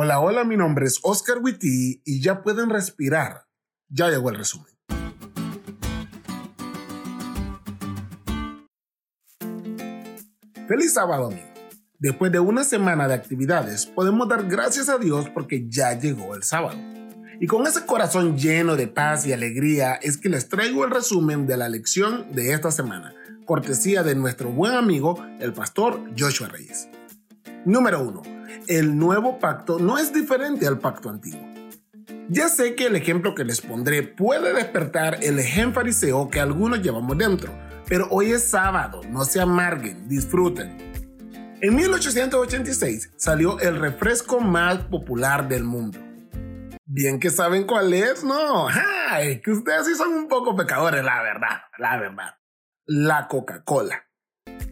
Hola, hola, mi nombre es Oscar Witty y ya pueden respirar. Ya llegó el resumen. Feliz sábado, amigo. Después de una semana de actividades, podemos dar gracias a Dios porque ya llegó el sábado. Y con ese corazón lleno de paz y alegría es que les traigo el resumen de la lección de esta semana, cortesía de nuestro buen amigo, el pastor Joshua Reyes. Número 1. El nuevo pacto no es diferente al pacto antiguo. Ya sé que el ejemplo que les pondré puede despertar el ejemplo fariseo que algunos llevamos dentro, pero hoy es sábado, no se amarguen, disfruten. En 1886 salió el refresco más popular del mundo. Bien que saben cuál es, ¿no? ¡Ay! Que ustedes sí son un poco pecadores, la verdad, la verdad. La Coca-Cola.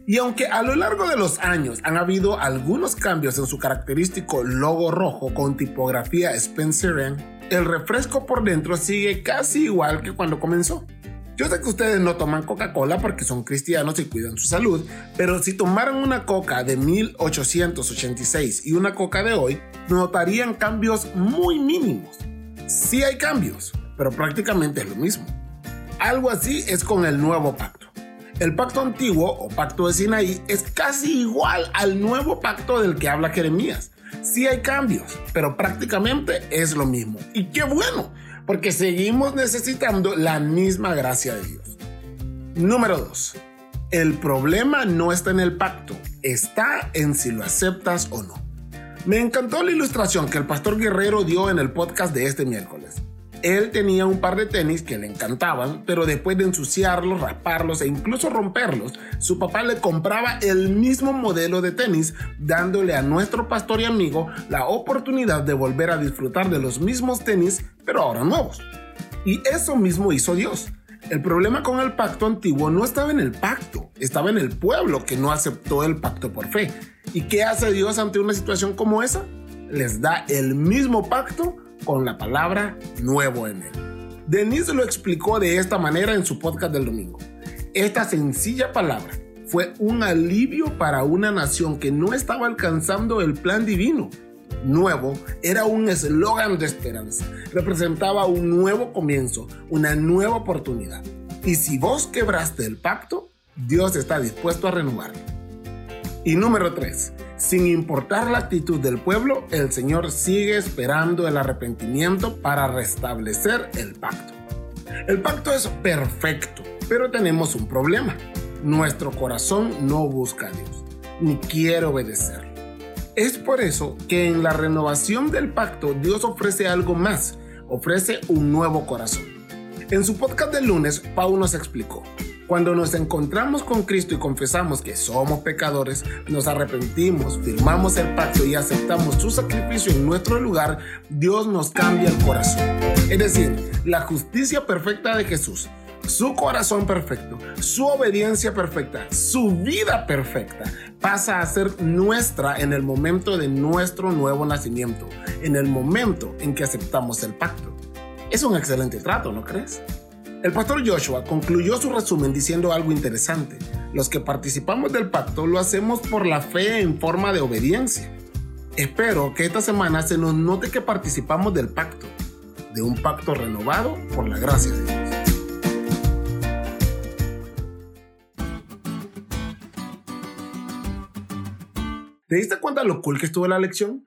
Y aunque a lo largo de los años han habido algunos cambios en su característico logo rojo con tipografía Spencer el refresco por dentro sigue casi igual que cuando comenzó. Yo sé que ustedes no toman Coca-Cola porque son cristianos y cuidan su salud, pero si tomaran una Coca de 1886 y una Coca de hoy, notarían cambios muy mínimos. Sí hay cambios, pero prácticamente es lo mismo. Algo así es con el nuevo pacto. El pacto antiguo o pacto de Sinaí es casi igual al nuevo pacto del que habla Jeremías. Sí hay cambios, pero prácticamente es lo mismo. Y qué bueno, porque seguimos necesitando la misma gracia de Dios. Número 2. El problema no está en el pacto, está en si lo aceptas o no. Me encantó la ilustración que el pastor Guerrero dio en el podcast de este miércoles. Él tenía un par de tenis que le encantaban, pero después de ensuciarlos, rasparlos e incluso romperlos, su papá le compraba el mismo modelo de tenis, dándole a nuestro pastor y amigo la oportunidad de volver a disfrutar de los mismos tenis, pero ahora nuevos. Y eso mismo hizo Dios. El problema con el pacto antiguo no estaba en el pacto, estaba en el pueblo que no aceptó el pacto por fe. ¿Y qué hace Dios ante una situación como esa? Les da el mismo pacto con la palabra nuevo en él. Denise lo explicó de esta manera en su podcast del domingo. Esta sencilla palabra fue un alivio para una nación que no estaba alcanzando el plan divino. Nuevo era un eslogan de esperanza, representaba un nuevo comienzo, una nueva oportunidad. Y si vos quebraste el pacto, Dios está dispuesto a renovarlo. Y número 3. Sin importar la actitud del pueblo, el Señor sigue esperando el arrepentimiento para restablecer el pacto. El pacto es perfecto, pero tenemos un problema. Nuestro corazón no busca a Dios, ni quiere obedecerlo. Es por eso que en la renovación del pacto Dios ofrece algo más, ofrece un nuevo corazón. En su podcast del lunes, Pau nos explicó, cuando nos encontramos con Cristo y confesamos que somos pecadores, nos arrepentimos, firmamos el pacto y aceptamos su sacrificio en nuestro lugar, Dios nos cambia el corazón. Es decir, la justicia perfecta de Jesús, su corazón perfecto, su obediencia perfecta, su vida perfecta, pasa a ser nuestra en el momento de nuestro nuevo nacimiento, en el momento en que aceptamos el pacto. Es un excelente trato, ¿no crees? El pastor Joshua concluyó su resumen diciendo algo interesante. Los que participamos del pacto lo hacemos por la fe en forma de obediencia. Espero que esta semana se nos note que participamos del pacto, de un pacto renovado por la gracia de Dios. ¿Te diste cuenta lo cool que estuvo la lección?